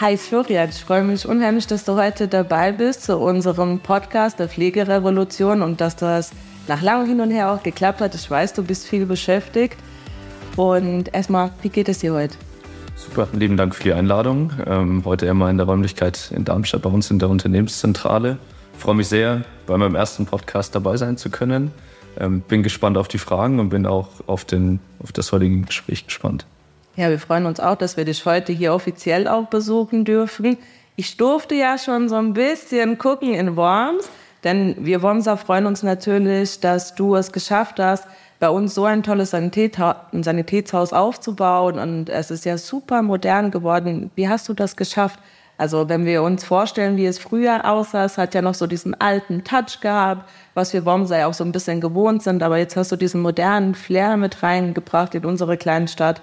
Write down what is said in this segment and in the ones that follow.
Hi Florian, ich freue mich unheimlich, dass du heute dabei bist zu unserem Podcast der Pflegerevolution und dass das nach langem Hin und Her auch geklappt hat. Ich weiß, du bist viel beschäftigt. Und erstmal, wie geht es dir heute? Super, lieben Dank für die Einladung. Ähm, heute einmal in der Räumlichkeit in Darmstadt bei uns in der Unternehmenszentrale. Ich freue mich sehr, bei meinem ersten Podcast dabei sein zu können. Ähm, bin gespannt auf die Fragen und bin auch auf, den, auf das heutige Gespräch gespannt. Ja, wir freuen uns auch, dass wir dich heute hier offiziell auch besuchen dürfen. Ich durfte ja schon so ein bisschen gucken in Worms, denn wir Wormser freuen uns natürlich, dass du es geschafft hast, bei uns so ein tolles Sanitätshaus aufzubauen und es ist ja super modern geworden. Wie hast du das geschafft? Also wenn wir uns vorstellen, wie es früher aussah, es hat ja noch so diesen alten Touch gehabt, was wir Wormser ja auch so ein bisschen gewohnt sind, aber jetzt hast du diesen modernen Flair mit reingebracht in unsere kleine Stadt.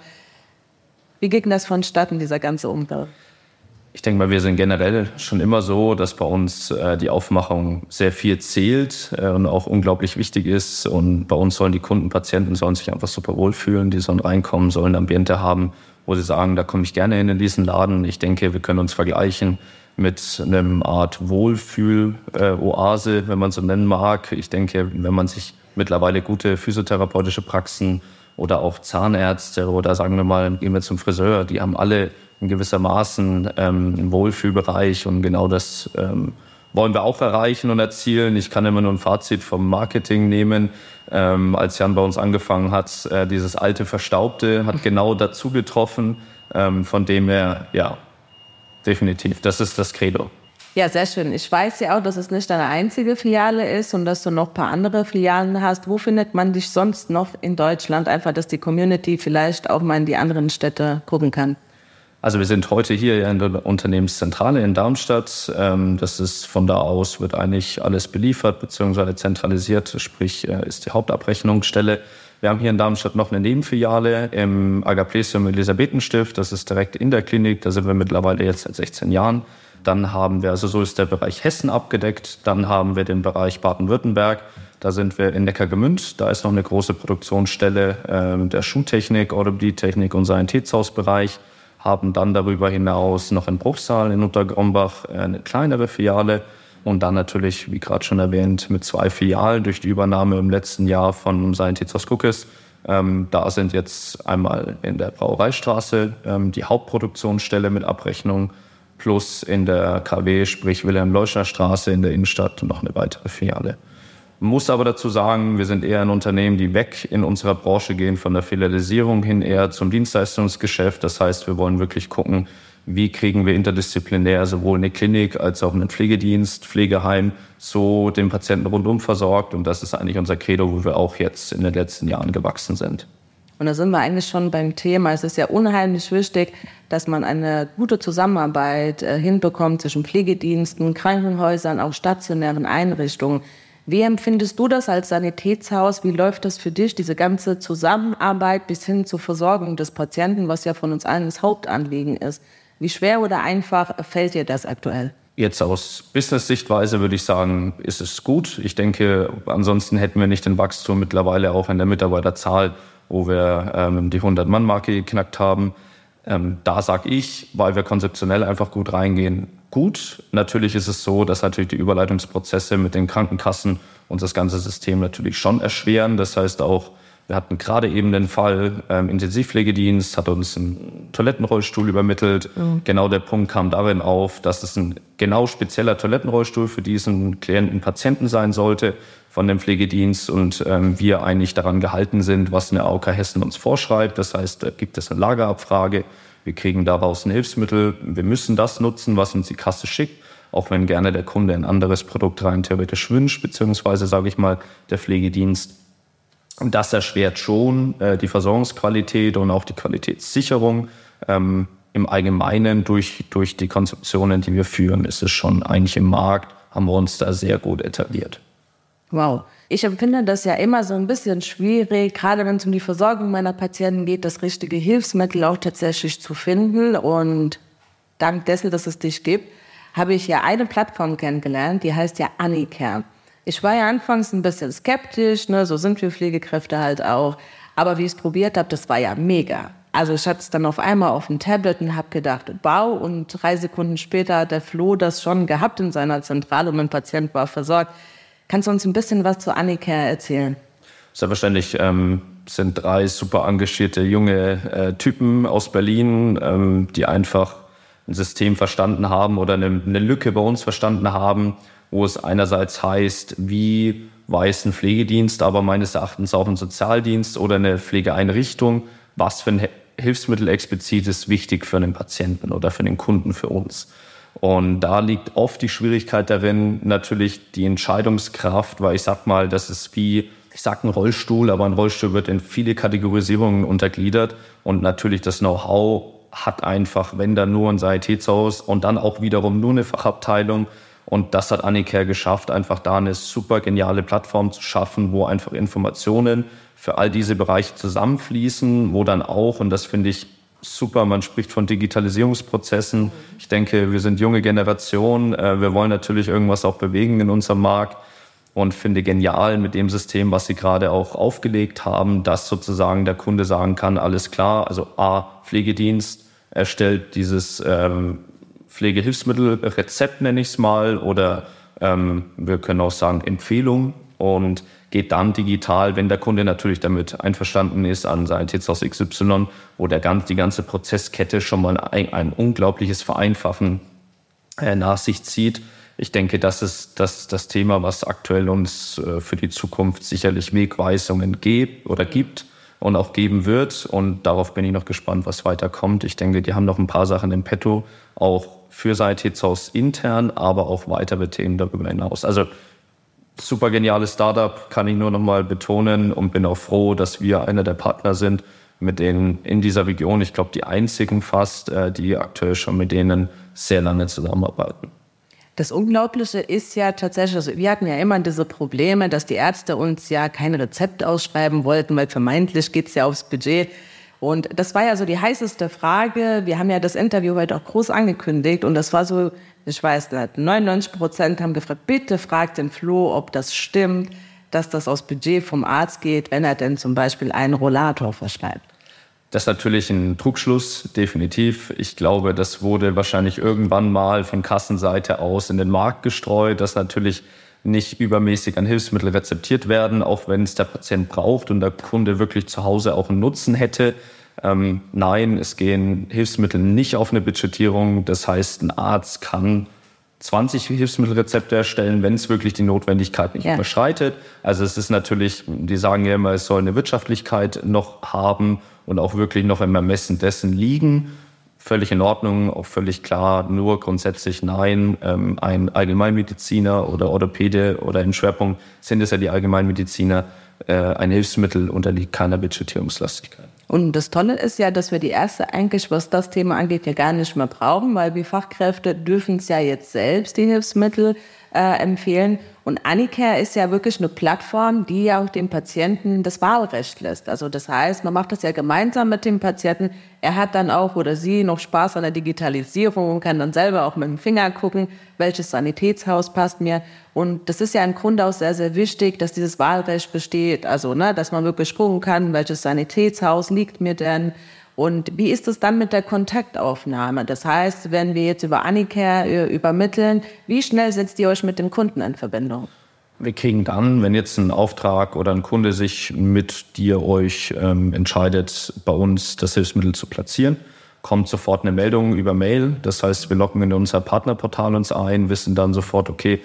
Wie ging das vonstatten, dieser ganze Umbau? Ich denke mal, wir sind generell schon immer so, dass bei uns äh, die Aufmachung sehr viel zählt äh, und auch unglaublich wichtig ist. Und bei uns sollen die Kunden, Patienten sollen sich einfach super wohlfühlen, die sollen reinkommen, sollen Ambiente haben, wo sie sagen, da komme ich gerne hin in diesen Laden. Ich denke, wir können uns vergleichen mit einem Art Wohlfühl-Oase, äh, wenn man so nennen mag. Ich denke, wenn man sich mittlerweile gute physiotherapeutische Praxen oder auch Zahnärzte oder sagen wir mal, gehen wir zum Friseur, die haben alle in gewissermaßen ähm, einen Wohlfühlbereich und genau das ähm, wollen wir auch erreichen und erzielen. Ich kann immer nur ein Fazit vom Marketing nehmen. Ähm, als Jan bei uns angefangen hat, äh, dieses alte Verstaubte hat genau dazu getroffen, ähm, von dem er, ja, definitiv, das ist das Credo. Ja, sehr schön. Ich weiß ja auch, dass es nicht deine einzige Filiale ist und dass du noch ein paar andere Filialen hast. Wo findet man dich sonst noch in Deutschland? Einfach, dass die Community vielleicht auch mal in die anderen Städte gucken kann. Also wir sind heute hier in der Unternehmenszentrale in Darmstadt. Ähm, das ist von da aus wird eigentlich alles beliefert bzw. zentralisiert, sprich äh, ist die Hauptabrechnungsstelle. Wir haben hier in Darmstadt noch eine Nebenfiliale im Agaplesium Elisabethenstift. Das ist direkt in der Klinik. Da sind wir mittlerweile jetzt seit 16 Jahren. Dann haben wir, also so ist der Bereich Hessen abgedeckt. Dann haben wir den Bereich Baden-Württemberg. Da sind wir in Neckargemünd. Da ist noch eine große Produktionsstelle äh, der Schuhtechnik, Orthopädie-Technik und Sanitätshausbereich. Haben dann darüber hinaus noch in Bruchsal in Untergrombach äh, eine kleinere Filiale. Und dann natürlich, wie gerade schon erwähnt, mit zwei Filialen durch die Übernahme im letzten Jahr von Sanitätshaus Guckes. Ähm, da sind jetzt einmal in der Brauereistraße ähm, die Hauptproduktionsstelle mit Abrechnung plus in der KW, sprich Wilhelm-Leuschner-Straße in der Innenstadt noch eine weitere Filiale. Muss aber dazu sagen, wir sind eher ein Unternehmen, die weg in unserer Branche gehen von der Filialisierung hin eher zum Dienstleistungsgeschäft. Das heißt, wir wollen wirklich gucken, wie kriegen wir interdisziplinär sowohl eine Klinik als auch einen Pflegedienst, Pflegeheim so den Patienten rundum versorgt. Und das ist eigentlich unser Credo, wo wir auch jetzt in den letzten Jahren gewachsen sind. Und da sind wir eigentlich schon beim Thema. Es ist ja unheimlich wichtig, dass man eine gute Zusammenarbeit äh, hinbekommt zwischen Pflegediensten, Krankenhäusern, auch stationären Einrichtungen. Wie empfindest du das als Sanitätshaus? Wie läuft das für dich, diese ganze Zusammenarbeit bis hin zur Versorgung des Patienten, was ja von uns allen das Hauptanliegen ist? Wie schwer oder einfach fällt dir das aktuell? Jetzt aus Business-Sichtweise würde ich sagen, ist es gut. Ich denke, ansonsten hätten wir nicht den Wachstum mittlerweile auch in der Mitarbeiterzahl wo wir ähm, die 100-Mann-Marke geknackt haben. Ähm, da sage ich, weil wir konzeptionell einfach gut reingehen, gut. Natürlich ist es so, dass natürlich die Überleitungsprozesse mit den Krankenkassen und das ganze System natürlich schon erschweren. Das heißt auch, wir hatten gerade eben den Fall, ähm, Intensivpflegedienst hat uns einen Toilettenrollstuhl übermittelt. Mhm. Genau der Punkt kam darin auf, dass es ein genau spezieller Toilettenrollstuhl für diesen Klienten, Patienten sein sollte von dem Pflegedienst und ähm, wir eigentlich daran gehalten sind, was eine AOK Hessen uns vorschreibt. Das heißt, da gibt es eine Lagerabfrage, wir kriegen daraus ein Hilfsmittel, wir müssen das nutzen, was uns die Kasse schickt, auch wenn gerne der Kunde ein anderes Produkt rein theoretisch wünscht, beziehungsweise sage ich mal, der Pflegedienst. Und das erschwert schon äh, die Versorgungsqualität und auch die Qualitätssicherung. Ähm, Im Allgemeinen durch, durch die Konzeptionen, die wir führen, ist es schon eigentlich im Markt, haben wir uns da sehr gut etabliert. Wow. Ich empfinde das ja immer so ein bisschen schwierig, gerade wenn es um die Versorgung meiner Patienten geht, das richtige Hilfsmittel auch tatsächlich zu finden. Und dank dessen, dass es dich gibt, habe ich ja eine Plattform kennengelernt, die heißt ja Anicare. Ich war ja anfangs ein bisschen skeptisch, ne, so sind wir Pflegekräfte halt auch. Aber wie ich es probiert habe, das war ja mega. Also ich hatte es dann auf einmal auf dem Tablet und habe gedacht, wow. Und drei Sekunden später hat der Flo das schon gehabt in seiner Zentrale und mein Patient war versorgt. Kannst du uns ein bisschen was zu Annicare erzählen? Selbstverständlich ähm, sind drei super engagierte junge äh, Typen aus Berlin, ähm, die einfach ein System verstanden haben oder eine, eine Lücke bei uns verstanden haben, wo es einerseits heißt, wie weiß ein Pflegedienst, aber meines Erachtens auch ein Sozialdienst oder eine Pflegeeinrichtung, was für ein Hilfsmittel explizit ist wichtig für einen Patienten oder für den Kunden, für uns. Und da liegt oft die Schwierigkeit darin, natürlich die Entscheidungskraft, weil ich sag mal, das ist wie, ich sag ein Rollstuhl, aber ein Rollstuhl wird in viele Kategorisierungen untergliedert und natürlich das Know-how hat einfach, wenn da nur ein Sanitätshaus und dann auch wiederum nur eine Fachabteilung. Und das hat Annicare geschafft, einfach da eine super geniale Plattform zu schaffen, wo einfach Informationen für all diese Bereiche zusammenfließen, wo dann auch, und das finde ich super, man spricht von Digitalisierungsprozessen. Ich denke, wir sind junge Generation, äh, wir wollen natürlich irgendwas auch bewegen in unserem Markt und finde genial mit dem System, was Sie gerade auch aufgelegt haben, dass sozusagen der Kunde sagen kann, alles klar, also A, Pflegedienst erstellt dieses ähm, Pflegehilfsmittelrezept, nenne ich es mal, oder ähm, wir können auch sagen Empfehlung und geht dann digital, wenn der Kunde natürlich damit einverstanden ist, an Sanitätshaus XY, wo der ganz, die ganze Prozesskette schon mal ein, ein unglaubliches Vereinfachen äh, nach sich zieht ich denke, das ist das, das Thema, was aktuell uns äh, für die Zukunft sicherlich Wegweisungen gibt oder gibt und auch geben wird. Und darauf bin ich noch gespannt, was weiterkommt. Ich denke, die haben noch ein paar Sachen im Petto, auch für Sanitätshaus intern, aber auch weitere Themen darüber hinaus. Also super geniales Startup, kann ich nur noch mal betonen und bin auch froh, dass wir einer der Partner sind, mit denen in dieser Region, ich glaube, die einzigen fast, äh, die aktuell schon mit denen sehr lange zusammenarbeiten. Das Unglaubliche ist ja tatsächlich, also wir hatten ja immer diese Probleme, dass die Ärzte uns ja kein Rezept ausschreiben wollten, weil vermeintlich geht es ja aufs Budget. Und das war ja so die heißeste Frage. Wir haben ja das Interview heute auch groß angekündigt und das war so, ich weiß nicht, 99 Prozent haben gefragt, bitte fragt den Flo, ob das stimmt, dass das aus Budget vom Arzt geht, wenn er denn zum Beispiel einen Rollator verschreibt. Das ist natürlich ein Trugschluss, definitiv. Ich glaube, das wurde wahrscheinlich irgendwann mal von Kassenseite aus in den Markt gestreut, dass natürlich nicht übermäßig an Hilfsmittel rezeptiert werden, auch wenn es der Patient braucht und der Kunde wirklich zu Hause auch einen Nutzen hätte. Ähm, nein, es gehen Hilfsmittel nicht auf eine Budgetierung. Das heißt, ein Arzt kann 20 Hilfsmittelrezepte erstellen, wenn es wirklich die Notwendigkeit nicht ja. überschreitet. Also es ist natürlich, die sagen ja immer, es soll eine Wirtschaftlichkeit noch haben und auch wirklich noch im Ermessen dessen liegen. Völlig in Ordnung, auch völlig klar, nur grundsätzlich nein. Ähm, ein Allgemeinmediziner oder Orthopäde oder im Schwerpunkt sind es ja die Allgemeinmediziner. Äh, ein Hilfsmittel unterliegt keiner Budgetierungslastigkeit. Und das Tolle ist ja, dass wir die erste eigentlich, was das Thema angeht, ja gar nicht mehr brauchen, weil wir Fachkräfte dürfen es ja jetzt selbst, die Hilfsmittel äh, empfehlen. Und Anicare ist ja wirklich eine Plattform, die ja auch dem Patienten das Wahlrecht lässt. Also das heißt, man macht das ja gemeinsam mit dem Patienten. Er hat dann auch oder sie noch Spaß an der Digitalisierung und kann dann selber auch mit dem Finger gucken, welches Sanitätshaus passt mir. Und das ist ja im Grunde auch sehr, sehr wichtig, dass dieses Wahlrecht besteht. Also, ne, dass man wirklich gucken kann, welches Sanitätshaus liegt mir denn und wie ist es dann mit der Kontaktaufnahme? Das heißt, wenn wir jetzt über Anicare äh, übermitteln, wie schnell setzt ihr euch mit dem Kunden in Verbindung? Wir kriegen dann, wenn jetzt ein Auftrag oder ein Kunde sich mit dir euch ähm, entscheidet, bei uns das Hilfsmittel zu platzieren, kommt sofort eine Meldung über Mail. Das heißt, wir locken in unser Partnerportal uns ein, wissen dann sofort, okay,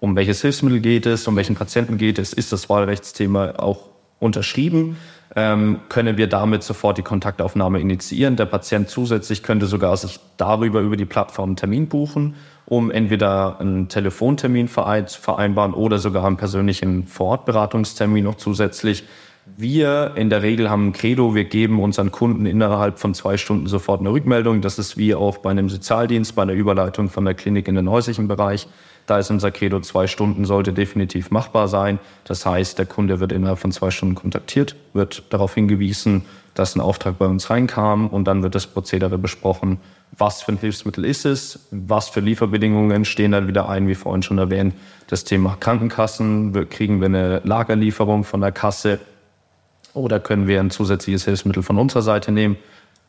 um welches Hilfsmittel geht es, um welchen Patienten geht es, ist das Wahlrechtsthema auch unterschrieben können wir damit sofort die Kontaktaufnahme initiieren. Der Patient zusätzlich könnte sogar sich darüber über die Plattform einen Termin buchen, um entweder einen Telefontermin vereinbaren oder sogar einen persönlichen Vorortberatungstermin noch zusätzlich. Wir in der Regel haben ein Credo, wir geben unseren Kunden innerhalb von zwei Stunden sofort eine Rückmeldung. Das ist wie auch bei einem Sozialdienst, bei einer Überleitung von der Klinik in den häuslichen Bereich. Da ist unser Credo, zwei Stunden sollte definitiv machbar sein. Das heißt, der Kunde wird innerhalb von zwei Stunden kontaktiert, wird darauf hingewiesen, dass ein Auftrag bei uns reinkam und dann wird das Prozedere besprochen. Was für ein Hilfsmittel ist es? Was für Lieferbedingungen stehen dann wieder ein, wie vorhin schon erwähnt? Das Thema Krankenkassen. Kriegen wir eine Lagerlieferung von der Kasse? Oder können wir ein zusätzliches Hilfsmittel von unserer Seite nehmen?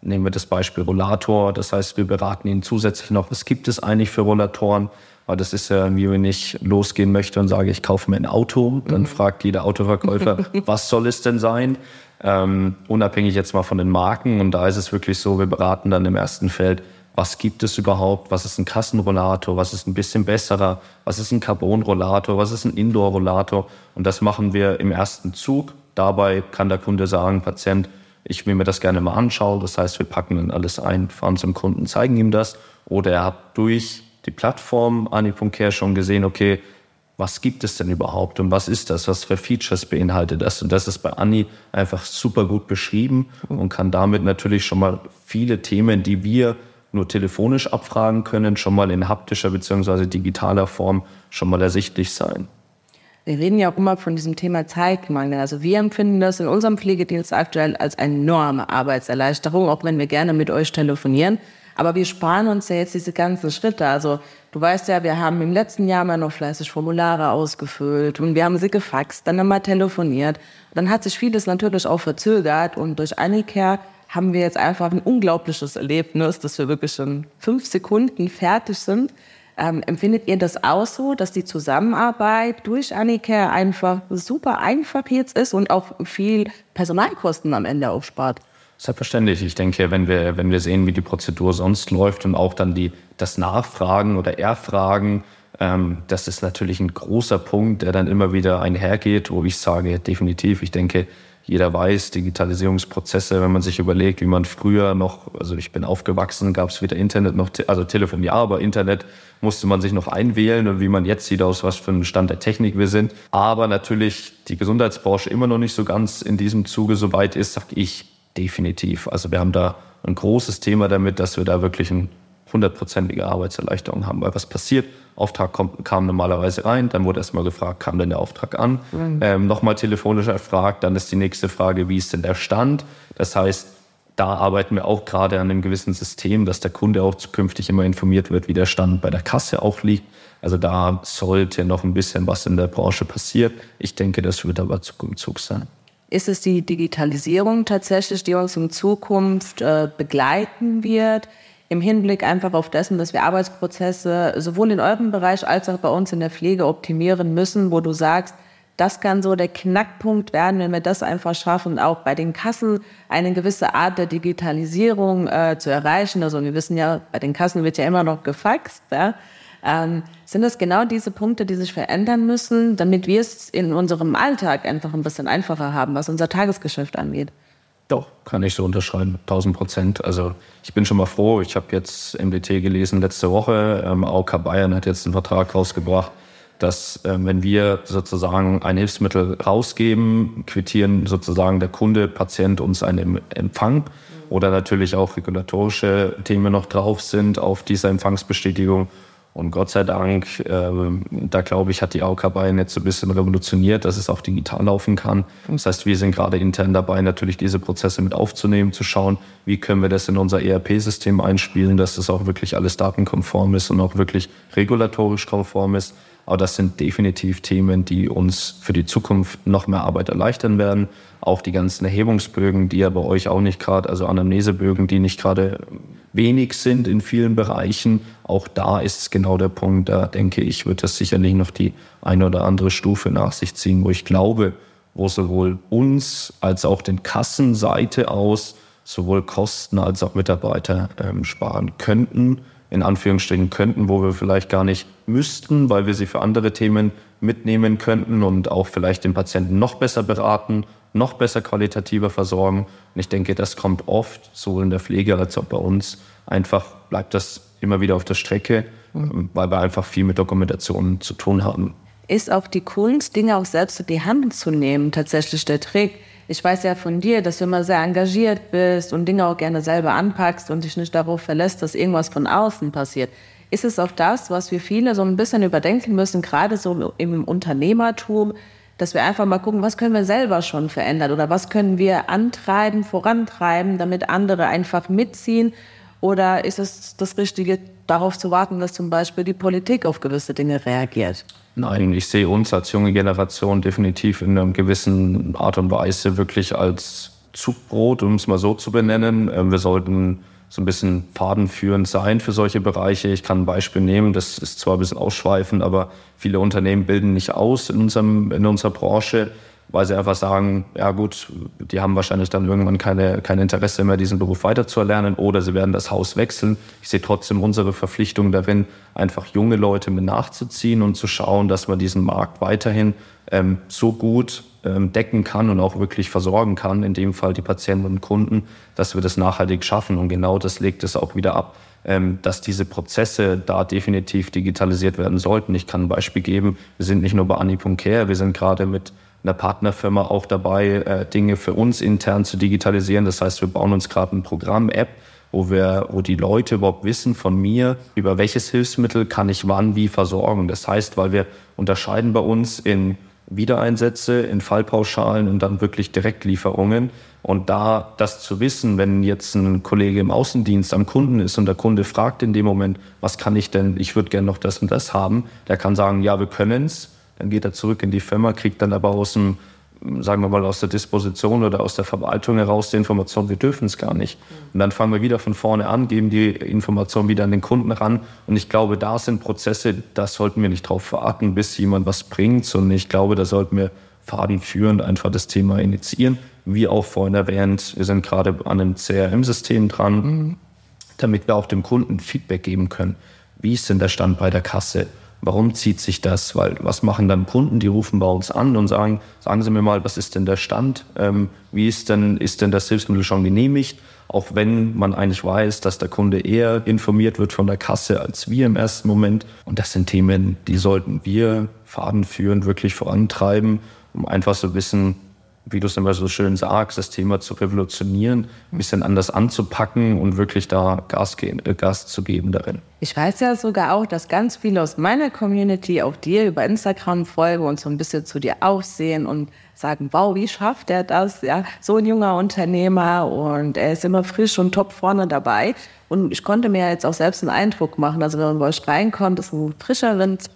Nehmen wir das Beispiel Rollator. Das heißt, wir beraten ihn zusätzlich noch, was gibt es eigentlich für Rollatoren? Weil das ist ja, wie wenn ich losgehen möchte und sage, ich kaufe mir ein Auto, dann mhm. fragt jeder Autoverkäufer, was soll es denn sein? Ähm, unabhängig jetzt mal von den Marken. Und da ist es wirklich so, wir beraten dann im ersten Feld, was gibt es überhaupt, was ist ein Kassenrollator, was ist ein bisschen besserer, was ist ein Carbonrollator, was ist ein Indoor-Rollator. Und das machen wir im ersten Zug. Dabei kann der Kunde sagen, Patient, ich will mir das gerne mal anschauen. Das heißt, wir packen dann alles ein, fahren zum Kunden, zeigen ihm das. Oder er hat durch die Plattform Ani.care schon gesehen, okay, was gibt es denn überhaupt und was ist das? Was für Features beinhaltet das? Und das ist bei Anni einfach super gut beschrieben und kann damit natürlich schon mal viele Themen, die wir nur telefonisch abfragen können, schon mal in haptischer bzw. digitaler Form schon mal ersichtlich sein. Wir reden ja auch immer von diesem Thema Zeitmangel. Also wir empfinden das in unserem Pflegedienst aktuell als enorme Arbeitserleichterung, auch wenn wir gerne mit euch telefonieren. Aber wir sparen uns ja jetzt diese ganzen Schritte. Also du weißt ja, wir haben im letzten Jahr mal noch fleißig Formulare ausgefüllt und wir haben sie gefaxt, dann haben wir telefoniert. Dann hat sich vieles natürlich auch verzögert und durch Anicare haben wir jetzt einfach ein unglaubliches Erlebnis, dass wir wirklich in fünf Sekunden fertig sind. Ähm, empfindet ihr das auch so, dass die Zusammenarbeit durch Annika einfach super einfach jetzt ist und auch viel Personalkosten am Ende aufspart? Selbstverständlich. Ich denke, wenn wir, wenn wir sehen, wie die Prozedur sonst läuft und auch dann die, das Nachfragen oder Erfragen, ähm, das ist natürlich ein großer Punkt, der dann immer wieder einhergeht, wo ich sage, definitiv, ich denke, jeder weiß, Digitalisierungsprozesse, wenn man sich überlegt, wie man früher noch, also ich bin aufgewachsen, gab es weder Internet noch, also Telefon ja, aber Internet musste man sich noch einwählen und wie man jetzt sieht, aus was für einem Stand der Technik wir sind. Aber natürlich die Gesundheitsbranche immer noch nicht so ganz in diesem Zuge so weit ist, sag ich definitiv. Also wir haben da ein großes Thema damit, dass wir da wirklich eine hundertprozentige Arbeitserleichterung haben. Weil was passiert? Auftrag kommt, kam normalerweise rein, dann wurde erstmal gefragt, kam denn der Auftrag an? Mhm. Ähm, Nochmal telefonisch erfragt, dann ist die nächste Frage, wie ist denn der Stand? Das heißt, da arbeiten wir auch gerade an einem gewissen System, dass der Kunde auch zukünftig immer informiert wird, wie der Stand bei der Kasse auch liegt. Also da sollte noch ein bisschen was in der Branche passieren. Ich denke, das wird aber Zug sein. Ist es die Digitalisierung tatsächlich, die uns in Zukunft äh, begleiten wird? im Hinblick einfach auf dessen, dass wir Arbeitsprozesse sowohl in eurem Bereich als auch bei uns in der Pflege optimieren müssen, wo du sagst, das kann so der Knackpunkt werden, wenn wir das einfach schaffen, auch bei den Kassen eine gewisse Art der Digitalisierung äh, zu erreichen. Also wir wissen ja, bei den Kassen wird ja immer noch gefaxt. Ja? Ähm, sind das genau diese Punkte, die sich verändern müssen, damit wir es in unserem Alltag einfach ein bisschen einfacher haben, was unser Tagesgeschäft angeht? Doch, kann ich so unterschreiben, 1000 Prozent. Also ich bin schon mal froh. Ich habe jetzt MDT gelesen letzte Woche. Ähm, AOK Bayern hat jetzt einen Vertrag rausgebracht, dass ähm, wenn wir sozusagen ein Hilfsmittel rausgeben, quittieren sozusagen der Kunde, Patient uns einen Empfang oder natürlich auch regulatorische Themen noch drauf sind auf dieser Empfangsbestätigung und Gott sei Dank, äh, da glaube ich, hat die AOK Bayern jetzt so ein bisschen revolutioniert, dass es auch digital laufen kann. Das heißt, wir sind gerade intern dabei, natürlich diese Prozesse mit aufzunehmen, zu schauen, wie können wir das in unser ERP-System einspielen, dass das auch wirklich alles datenkonform ist und auch wirklich regulatorisch konform ist. Aber das sind definitiv Themen, die uns für die Zukunft noch mehr Arbeit erleichtern werden. Auch die ganzen Erhebungsbögen, die ja bei euch auch nicht gerade, also Anamnesebögen, die nicht gerade wenig sind in vielen Bereichen. Auch da ist es genau der Punkt, da denke ich, wird das sicherlich noch die eine oder andere Stufe nach sich ziehen, wo ich glaube, wo sowohl uns als auch den Kassenseite aus sowohl Kosten als auch Mitarbeiter ähm, sparen könnten, in Anführungsstrichen könnten, wo wir vielleicht gar nicht müssten, weil wir sie für andere Themen mitnehmen könnten und auch vielleicht den Patienten noch besser beraten, noch besser qualitativer versorgen. Und ich denke, das kommt oft, sowohl in der Pflege als auch bei uns. Einfach bleibt das immer wieder auf der Strecke, mhm. weil wir einfach viel mit Dokumentation zu tun haben. Ist auch die Kunst, Dinge auch selbst in die Hand zu nehmen, tatsächlich der Trick? Ich weiß ja von dir, dass du immer sehr engagiert bist und Dinge auch gerne selber anpackst und dich nicht darauf verlässt, dass irgendwas von außen passiert. Ist es auch das, was wir viele so ein bisschen überdenken müssen, gerade so im Unternehmertum, dass wir einfach mal gucken, was können wir selber schon verändern oder was können wir antreiben, vorantreiben, damit andere einfach mitziehen? Oder ist es das Richtige, darauf zu warten, dass zum Beispiel die Politik auf gewisse Dinge reagiert? Nein, ich sehe uns als junge Generation definitiv in einer gewissen Art und Weise wirklich als Zugbrot, um es mal so zu benennen. Ähm, wir sollten so ein bisschen fadenführend sein für solche Bereiche. Ich kann ein Beispiel nehmen, das ist zwar ein bisschen ausschweifend, aber viele Unternehmen bilden nicht aus in, unserem, in unserer Branche, weil sie einfach sagen, ja gut, die haben wahrscheinlich dann irgendwann keine, kein Interesse mehr, diesen Beruf weiterzuerlernen oder sie werden das Haus wechseln. Ich sehe trotzdem unsere Verpflichtung darin, einfach junge Leute mit nachzuziehen und zu schauen, dass man diesen Markt weiterhin ähm, so gut ähm, decken kann und auch wirklich versorgen kann, in dem Fall die Patienten und Kunden, dass wir das nachhaltig schaffen. Und genau das legt es auch wieder ab, ähm, dass diese Prozesse da definitiv digitalisiert werden sollten. Ich kann ein Beispiel geben. Wir sind nicht nur bei Ani.care, wir sind gerade mit einer Partnerfirma auch dabei, äh, Dinge für uns intern zu digitalisieren. Das heißt, wir bauen uns gerade ein Programm, App, wo wir, wo die Leute überhaupt wissen von mir, über welches Hilfsmittel kann ich wann wie versorgen. Das heißt, weil wir unterscheiden bei uns in Wiedereinsätze in Fallpauschalen und dann wirklich Direktlieferungen. Und da das zu wissen, wenn jetzt ein Kollege im Außendienst am Kunden ist und der Kunde fragt in dem Moment, was kann ich denn, ich würde gerne noch das und das haben, der kann sagen, ja, wir können es. Dann geht er zurück in die Firma, kriegt dann aber aus dem sagen wir mal, aus der Disposition oder aus der Verwaltung heraus die Information, wir dürfen es gar nicht. Und dann fangen wir wieder von vorne an, geben die Information wieder an den Kunden ran. Und ich glaube, da sind Prozesse, da sollten wir nicht drauf warten, bis jemand was bringt, sondern ich glaube, da sollten wir fadenführend einfach das Thema initiieren. Wie auch vorhin erwähnt, wir sind gerade an einem CRM-System dran, mhm. damit wir auch dem Kunden Feedback geben können. Wie ist denn der Stand bei der Kasse? Warum zieht sich das? Weil was machen dann Kunden? Die rufen bei uns an und sagen, sagen Sie mir mal, was ist denn der Stand? Ähm, wie ist denn, ist denn das Hilfsmittel schon genehmigt? Auch wenn man eigentlich weiß, dass der Kunde eher informiert wird von der Kasse als wir im ersten Moment. Und das sind Themen, die sollten wir fadenführend wirklich vorantreiben, um einfach so wissen, wie du es immer so schön sagst, das Thema zu revolutionieren, ein bisschen anders anzupacken und wirklich da Gas, gehen, äh, Gas zu geben darin. Ich weiß ja sogar auch, dass ganz viele aus meiner Community auch dir über Instagram folgen und so ein bisschen zu dir aussehen und sagen, wow, wie schafft er das? Ja, so ein junger Unternehmer und er ist immer frisch und top vorne dabei. Und ich konnte mir jetzt auch selbst einen Eindruck machen. Also wenn man bei euch reinkommt, ist ein frischer Wind,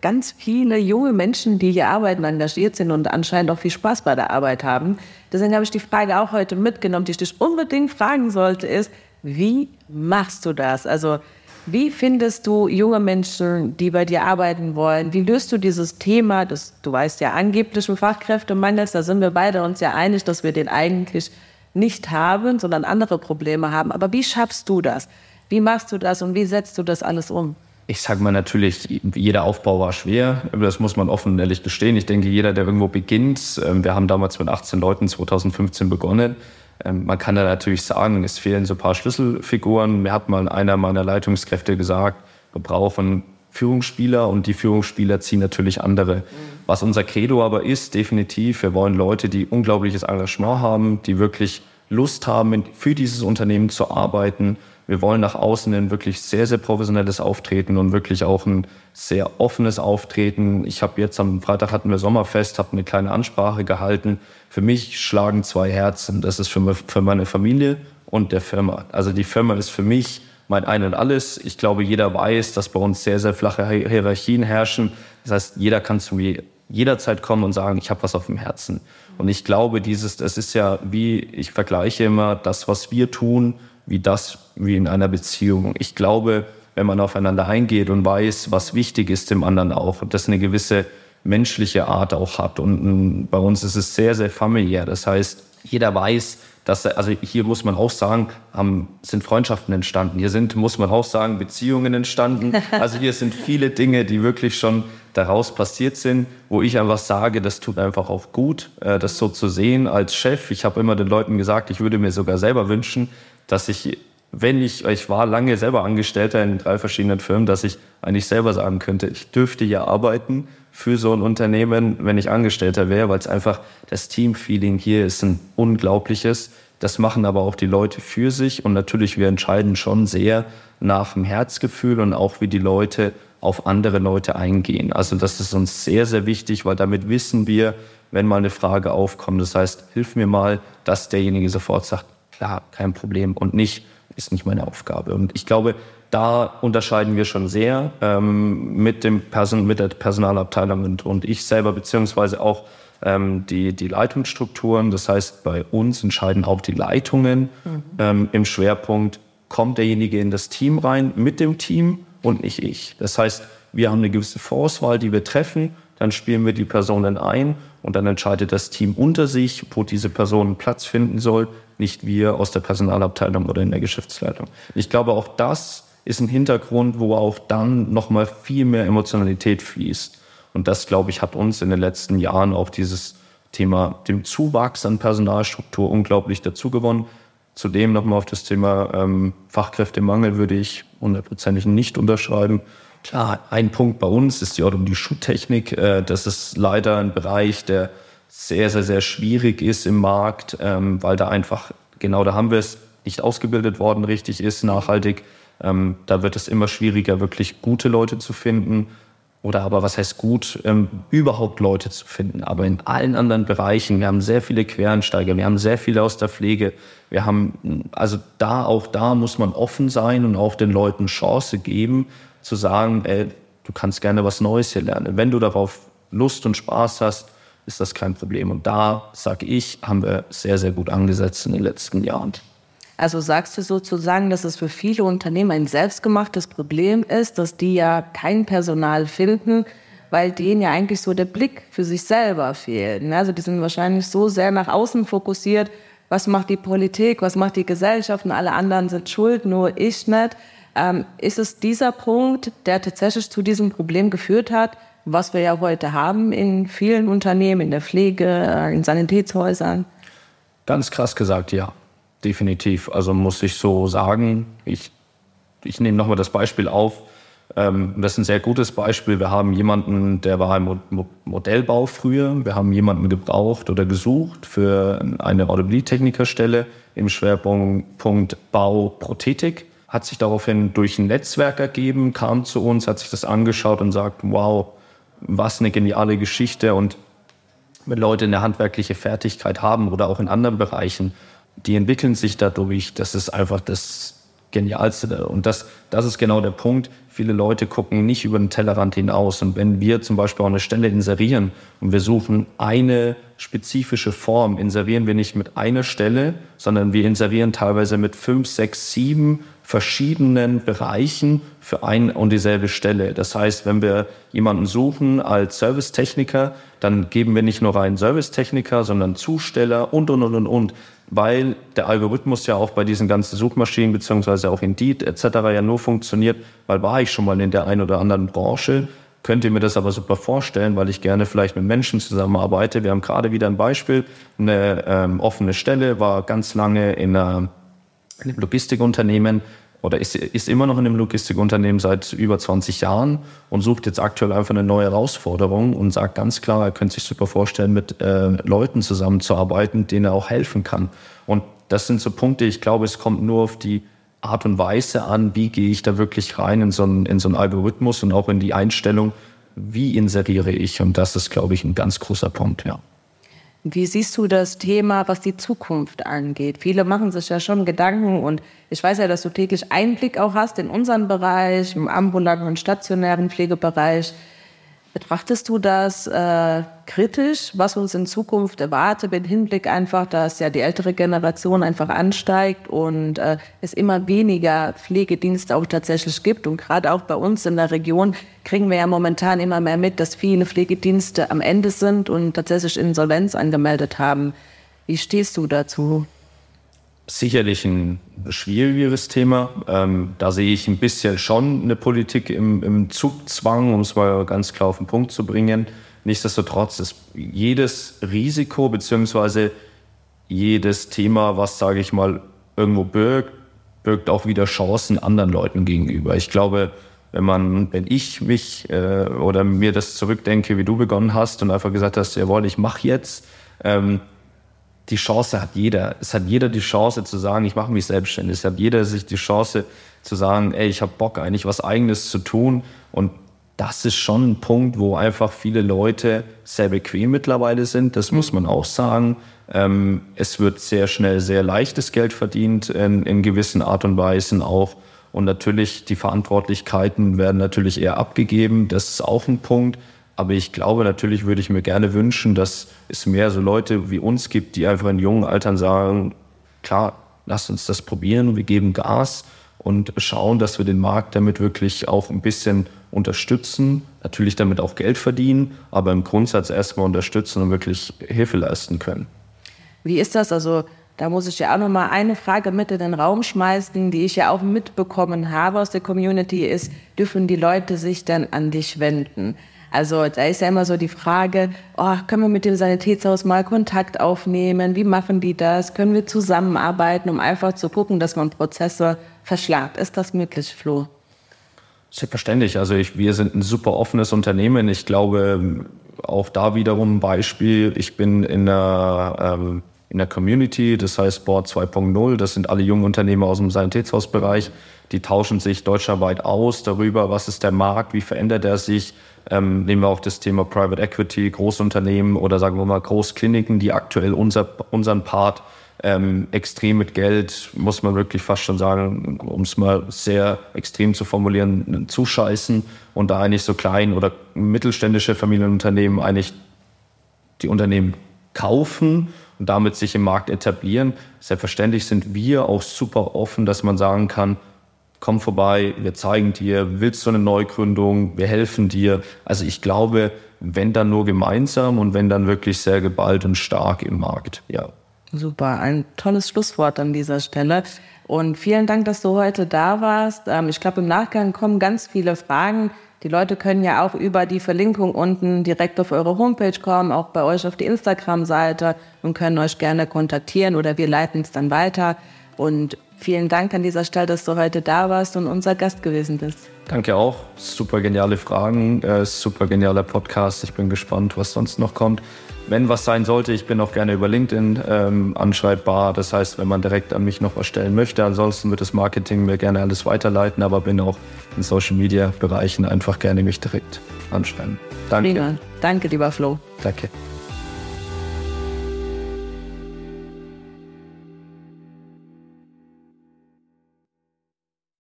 ganz viele junge Menschen, die hier arbeiten, engagiert sind und anscheinend auch viel Spaß bei der Arbeit haben. Deswegen habe ich die Frage auch heute mitgenommen, die ich dich unbedingt fragen sollte, ist, wie machst du das? Also wie findest du junge Menschen, die bei dir arbeiten wollen? Wie löst du dieses Thema, das du weißt ja angeblichen Fachkräftemangels, da sind wir beide uns ja einig, dass wir den eigentlich nicht haben, sondern andere Probleme haben. Aber wie schaffst du das? Wie machst du das und wie setzt du das alles um? Ich sage mal natürlich, jeder Aufbau war schwer. Das muss man offen und ehrlich gestehen. Ich denke, jeder, der irgendwo beginnt, ähm, wir haben damals mit 18 Leuten 2015 begonnen. Ähm, man kann da natürlich sagen, es fehlen so ein paar Schlüsselfiguren. Mir hat mal einer meiner Leitungskräfte gesagt, wir brauchen Führungsspieler und die Führungsspieler ziehen natürlich andere. Mhm. Was unser Credo aber ist, definitiv, wir wollen Leute, die unglaubliches Engagement haben, die wirklich Lust haben, für dieses Unternehmen zu arbeiten. Wir wollen nach außen ein wirklich sehr, sehr professionelles Auftreten und wirklich auch ein sehr offenes Auftreten. Ich habe jetzt am Freitag hatten wir Sommerfest, habe eine kleine Ansprache gehalten. Für mich schlagen zwei Herzen. Das ist für, für meine Familie und der Firma. Also die Firma ist für mich mein Ein und Alles. Ich glaube, jeder weiß, dass bei uns sehr, sehr flache Hierarchien herrschen. Das heißt, jeder kann zu mir jederzeit kommen und sagen, ich habe was auf dem Herzen. Und ich glaube, dieses, das ist ja wie, ich vergleiche immer das, was wir tun, wie das, wie in einer Beziehung. Ich glaube, wenn man aufeinander eingeht und weiß, was wichtig ist dem anderen auch und das eine gewisse menschliche Art auch hat. Und bei uns ist es sehr, sehr familiär. Das heißt, jeder weiß, dass, also hier muss man auch sagen, sind Freundschaften entstanden. Hier sind, muss man auch sagen, Beziehungen entstanden. Also hier sind viele Dinge, die wirklich schon daraus passiert sind, wo ich einfach sage, das tut einfach auch gut, äh, das so zu sehen als Chef. Ich habe immer den Leuten gesagt, ich würde mir sogar selber wünschen, dass ich, wenn ich, ich war lange selber Angestellter in drei verschiedenen Firmen, dass ich eigentlich selber sagen könnte, ich dürfte hier arbeiten für so ein Unternehmen, wenn ich Angestellter wäre, weil es einfach das Teamfeeling hier ist ein unglaubliches. Das machen aber auch die Leute für sich und natürlich wir entscheiden schon sehr nach dem Herzgefühl und auch wie die Leute auf andere Leute eingehen. Also das ist uns sehr, sehr wichtig, weil damit wissen wir, wenn mal eine Frage aufkommt, das heißt, hilf mir mal, dass derjenige sofort sagt, klar, kein Problem und nicht, ist nicht meine Aufgabe. Und ich glaube, da unterscheiden wir schon sehr ähm, mit, dem Person, mit der Personalabteilung und, und ich selber, beziehungsweise auch ähm, die, die Leitungsstrukturen. Das heißt, bei uns entscheiden auch die Leitungen mhm. ähm, im Schwerpunkt, kommt derjenige in das Team rein mit dem Team und nicht ich. Das heißt, wir haben eine gewisse Vorauswahl, die wir treffen, dann spielen wir die Personen ein und dann entscheidet das Team unter sich, wo diese Person Platz finden soll, nicht wir aus der Personalabteilung oder in der Geschäftsleitung. Ich glaube, auch das ist ein Hintergrund, wo auch dann nochmal viel mehr Emotionalität fließt. Und das, glaube ich, hat uns in den letzten Jahren auf dieses Thema dem Zuwachs an Personalstruktur unglaublich dazu gewonnen. Zudem nochmal auf das Thema ähm, Fachkräftemangel würde ich hundertprozentig nicht unterschreiben. Klar, ein Punkt bei uns ist die, die Schuttechnik. Äh, das ist leider ein Bereich, der sehr, sehr, sehr schwierig ist im Markt, ähm, weil da einfach, genau da haben wir es, nicht ausgebildet worden richtig ist, nachhaltig. Ähm, da wird es immer schwieriger, wirklich gute Leute zu finden. Oder aber, was heißt gut, ähm, überhaupt Leute zu finden. Aber in allen anderen Bereichen, wir haben sehr viele Quereinsteiger, wir haben sehr viele aus der Pflege. Wir haben, also da, auch da muss man offen sein und auch den Leuten Chance geben, zu sagen, ey, du kannst gerne was Neues hier lernen. Wenn du darauf Lust und Spaß hast, ist das kein Problem. Und da, sage ich, haben wir sehr, sehr gut angesetzt in den letzten Jahren. Also sagst du sozusagen, dass es für viele Unternehmen ein selbstgemachtes Problem ist, dass die ja kein Personal finden, weil denen ja eigentlich so der Blick für sich selber fehlt. Ne? Also die sind wahrscheinlich so sehr nach außen fokussiert, was macht die Politik, was macht die Gesellschaft und alle anderen sind schuld, nur ich nicht. Ähm, ist es dieser Punkt, der tatsächlich zu diesem Problem geführt hat, was wir ja heute haben in vielen Unternehmen, in der Pflege, äh, in Sanitätshäusern? Ganz krass gesagt, ja definitiv. Also muss ich so sagen, ich, ich nehme nochmal das Beispiel auf. Ähm, das ist ein sehr gutes Beispiel. Wir haben jemanden, der war im Modellbau früher. Wir haben jemanden gebraucht oder gesucht für eine Audibilitätechnikerstelle im Schwerpunkt Bau Prothetik. Hat sich daraufhin durch ein Netzwerk ergeben, kam zu uns, hat sich das angeschaut und sagt, wow, was eine geniale Geschichte. Und wenn Leute eine handwerkliche Fertigkeit haben oder auch in anderen Bereichen, die entwickeln sich dadurch. Das ist einfach das Genialste. Und das, das ist genau der Punkt. Viele Leute gucken nicht über den Tellerrand hinaus. Und wenn wir zum Beispiel auch eine Stelle inserieren und wir suchen eine spezifische Form, inserieren wir nicht mit einer Stelle, sondern wir inserieren teilweise mit fünf, sechs, sieben verschiedenen Bereichen für ein und dieselbe Stelle. Das heißt, wenn wir jemanden suchen als Servicetechniker, dann geben wir nicht nur einen Servicetechniker, sondern Zusteller und, und, und, und, und weil der Algorithmus ja auch bei diesen ganzen Suchmaschinen beziehungsweise auch Indeed etc. ja nur funktioniert, weil war ich schon mal in der einen oder anderen Branche, könnt ihr mir das aber super vorstellen, weil ich gerne vielleicht mit Menschen zusammenarbeite. Wir haben gerade wieder ein Beispiel, eine ähm, offene Stelle, war ganz lange in, einer, in einem Logistikunternehmen, oder ist, ist immer noch in einem Logistikunternehmen seit über 20 Jahren und sucht jetzt aktuell einfach eine neue Herausforderung und sagt ganz klar, er könnte sich super vorstellen, mit äh, Leuten zusammenzuarbeiten, denen er auch helfen kann. Und das sind so Punkte, ich glaube, es kommt nur auf die Art und Weise an, wie gehe ich da wirklich rein in so einen, in so einen Algorithmus und auch in die Einstellung, wie inseriere ich. Und das ist, glaube ich, ein ganz großer Punkt, ja. Wie siehst du das Thema, was die Zukunft angeht? Viele machen sich ja schon Gedanken und ich weiß ja, dass du täglich Einblick auch hast in unseren Bereich, im ambulanten und stationären Pflegebereich. Betrachtest du das äh, kritisch, was uns in Zukunft erwartet, mit Hinblick einfach, dass ja die ältere Generation einfach ansteigt und äh, es immer weniger Pflegedienste auch tatsächlich gibt. Und gerade auch bei uns in der Region kriegen wir ja momentan immer mehr mit, dass viele Pflegedienste am Ende sind und tatsächlich Insolvenz angemeldet haben. Wie stehst du dazu? Sicherlich ein schwierigeres Thema. Ähm, da sehe ich ein bisschen schon eine Politik im, im Zugzwang, um es mal ganz klar auf den Punkt zu bringen. Nichtsdestotrotz ist jedes Risiko bzw. jedes Thema, was, sage ich mal, irgendwo birgt, birgt auch wieder Chancen anderen Leuten gegenüber. Ich glaube, wenn man, wenn ich mich äh, oder mir das zurückdenke, wie du begonnen hast und einfach gesagt hast, jawohl, ich mache jetzt, ähm, die Chance hat jeder. Es hat jeder die Chance zu sagen, ich mache mich selbstständig. Es hat jeder sich die Chance zu sagen, ey, ich habe Bock eigentlich was eigenes zu tun. Und das ist schon ein Punkt, wo einfach viele Leute sehr bequem mittlerweile sind. Das muss man auch sagen. Ähm, es wird sehr schnell sehr leichtes Geld verdient in, in gewissen Art und Weisen auch. Und natürlich die Verantwortlichkeiten werden natürlich eher abgegeben. Das ist auch ein Punkt. Aber ich glaube, natürlich würde ich mir gerne wünschen, dass es mehr so Leute wie uns gibt, die einfach in jungen Altern sagen, klar, lasst uns das probieren, wir geben Gas und schauen, dass wir den Markt damit wirklich auch ein bisschen unterstützen, natürlich damit auch Geld verdienen, aber im Grundsatz erstmal unterstützen und wirklich Hilfe leisten können. Wie ist das? Also da muss ich ja auch noch mal eine Frage mit in den Raum schmeißen, die ich ja auch mitbekommen habe aus der Community, ist, dürfen die Leute sich dann an dich wenden? Also da ist ja immer so die Frage, oh, können wir mit dem Sanitätshaus mal Kontakt aufnehmen? Wie machen die das? Können wir zusammenarbeiten, um einfach zu gucken, dass man Prozesse verschlagt? Ist das möglich, Flo? Selbstverständlich. Also ich, wir sind ein super offenes Unternehmen. Ich glaube, auch da wiederum ein Beispiel. Ich bin in der, ähm, in der Community, das heißt Board 2.0. Das sind alle jungen Unternehmer aus dem Sanitätshausbereich. Die tauschen sich deutschlandweit aus darüber, was ist der Markt, wie verändert er sich, ähm, nehmen wir auch das Thema Private Equity, Großunternehmen oder sagen wir mal Großkliniken, die aktuell unser, unseren Part ähm, extrem mit Geld, muss man wirklich fast schon sagen, um es mal sehr extrem zu formulieren, zuscheißen und da eigentlich so klein oder mittelständische Familienunternehmen eigentlich die Unternehmen kaufen und damit sich im Markt etablieren. Selbstverständlich sind wir auch super offen, dass man sagen kann, komm vorbei, wir zeigen dir, willst du eine Neugründung, wir helfen dir. Also ich glaube, wenn dann nur gemeinsam und wenn dann wirklich sehr geballt und stark im Markt, ja. Super, ein tolles Schlusswort an dieser Stelle. Und vielen Dank, dass du heute da warst. Ähm, ich glaube, im Nachgang kommen ganz viele Fragen. Die Leute können ja auch über die Verlinkung unten direkt auf eure Homepage kommen, auch bei euch auf die Instagram-Seite und können euch gerne kontaktieren oder wir leiten es dann weiter. Und Vielen Dank an dieser Stelle, dass du heute da warst und unser Gast gewesen bist. Danke auch. Super geniale Fragen, äh, super genialer Podcast. Ich bin gespannt, was sonst noch kommt. Wenn was sein sollte, ich bin auch gerne über LinkedIn ähm, anschreibbar. Das heißt, wenn man direkt an mich noch was stellen möchte, ansonsten wird das Marketing mir gerne alles weiterleiten, aber bin auch in Social Media Bereichen einfach gerne mich direkt anschreiben. Danke. Prima. Danke, lieber Flo. Danke.